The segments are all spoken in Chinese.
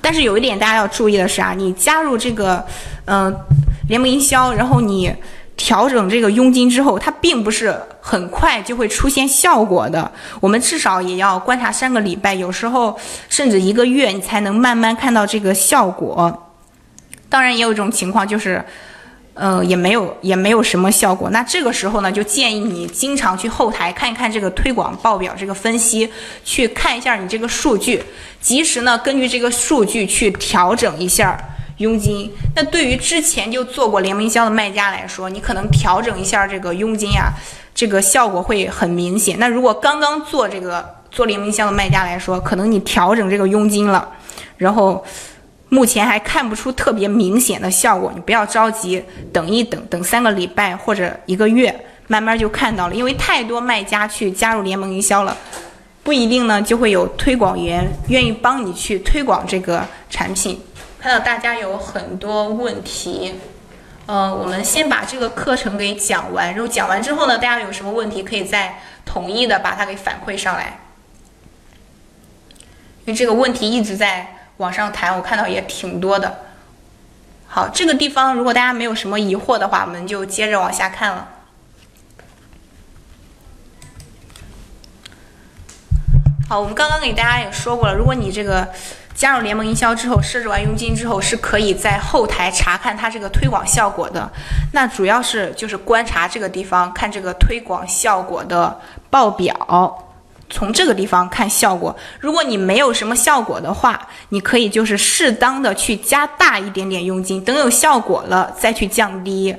但是有一点大家要注意的是啊，你加入这个嗯联盟营销，然后你调整这个佣金之后，它并不是很快就会出现效果的。我们至少也要观察三个礼拜，有时候甚至一个月，你才能慢慢看到这个效果。当然，也有一种情况就是。呃，也没有也没有什么效果。那这个时候呢，就建议你经常去后台看一看这个推广报表这个分析，去看一下你这个数据，及时呢根据这个数据去调整一下佣金。那对于之前就做过联名销的卖家来说，你可能调整一下这个佣金呀，这个效果会很明显。那如果刚刚做这个做联名销的卖家来说，可能你调整这个佣金了，然后。目前还看不出特别明显的效果，你不要着急，等一等，等三个礼拜或者一个月，慢慢就看到了。因为太多卖家去加入联盟营销了，不一定呢就会有推广员愿意帮你去推广这个产品。看到大家有很多问题，呃，我们先把这个课程给讲完，然后讲完之后呢，大家有什么问题可以再统一的把它给反馈上来，因为这个问题一直在。往上弹，我看到也挺多的。好，这个地方如果大家没有什么疑惑的话，我们就接着往下看了。好，我们刚刚给大家也说过了，如果你这个加入联盟营销之后，设置完佣金之后，是可以在后台查看它这个推广效果的。那主要是就是观察这个地方，看这个推广效果的报表。从这个地方看效果，如果你没有什么效果的话，你可以就是适当的去加大一点点佣金，等有效果了再去降低。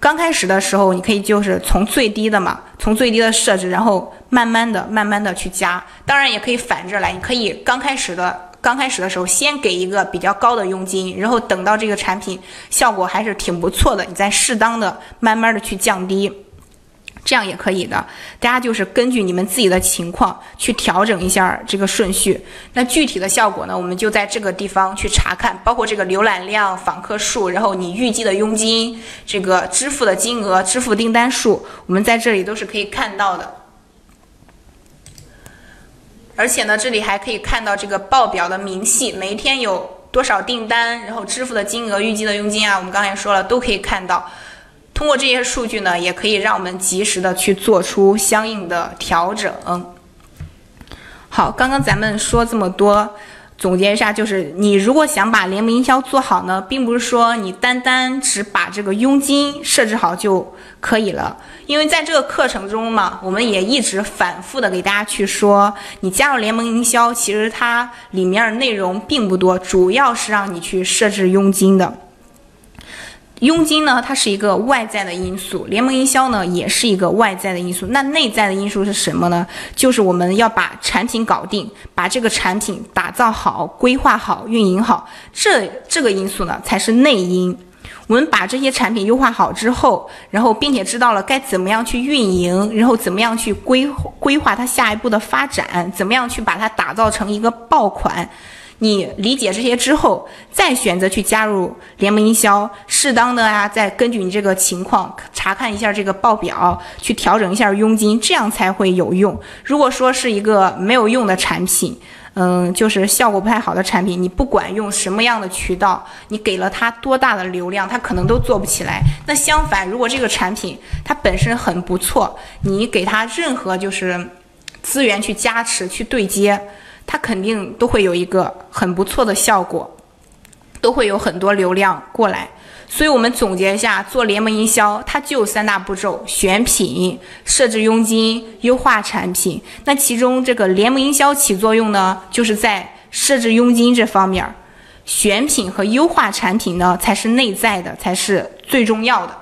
刚开始的时候，你可以就是从最低的嘛，从最低的设置，然后慢慢的、慢慢的去加。当然也可以反着来，你可以刚开始的刚开始的时候先给一个比较高的佣金，然后等到这个产品效果还是挺不错的，你再适当的、慢慢的去降低。这样也可以的，大家就是根据你们自己的情况去调整一下这个顺序。那具体的效果呢，我们就在这个地方去查看，包括这个浏览量、访客数，然后你预计的佣金、这个支付的金额、支付订单数，我们在这里都是可以看到的。而且呢，这里还可以看到这个报表的明细，每一天有多少订单，然后支付的金额、预计的佣金啊，我们刚才说了都可以看到。通过这些数据呢，也可以让我们及时的去做出相应的调整。好，刚刚咱们说这么多，总结一下，就是你如果想把联盟营销做好呢，并不是说你单单只把这个佣金设置好就可以了。因为在这个课程中嘛，我们也一直反复的给大家去说，你加入联盟营销，其实它里面内容并不多，主要是让你去设置佣金的。佣金呢，它是一个外在的因素；联盟营销呢，也是一个外在的因素。那内在的因素是什么呢？就是我们要把产品搞定，把这个产品打造好、规划好、运营好。这这个因素呢，才是内因。我们把这些产品优化好之后，然后并且知道了该怎么样去运营，然后怎么样去规规划它下一步的发展，怎么样去把它打造成一个爆款。你理解这些之后，再选择去加入联盟营销，适当的啊，再根据你这个情况查看一下这个报表，去调整一下佣金，这样才会有用。如果说是一个没有用的产品，嗯，就是效果不太好的产品，你不管用什么样的渠道，你给了它多大的流量，它可能都做不起来。那相反，如果这个产品它本身很不错，你给它任何就是资源去加持、去对接。它肯定都会有一个很不错的效果，都会有很多流量过来。所以，我们总结一下，做联盟营销，它就有三大步骤：选品、设置佣金、优化产品。那其中，这个联盟营销起作用呢，就是在设置佣金这方面儿，选品和优化产品呢，才是内在的，才是最重要的。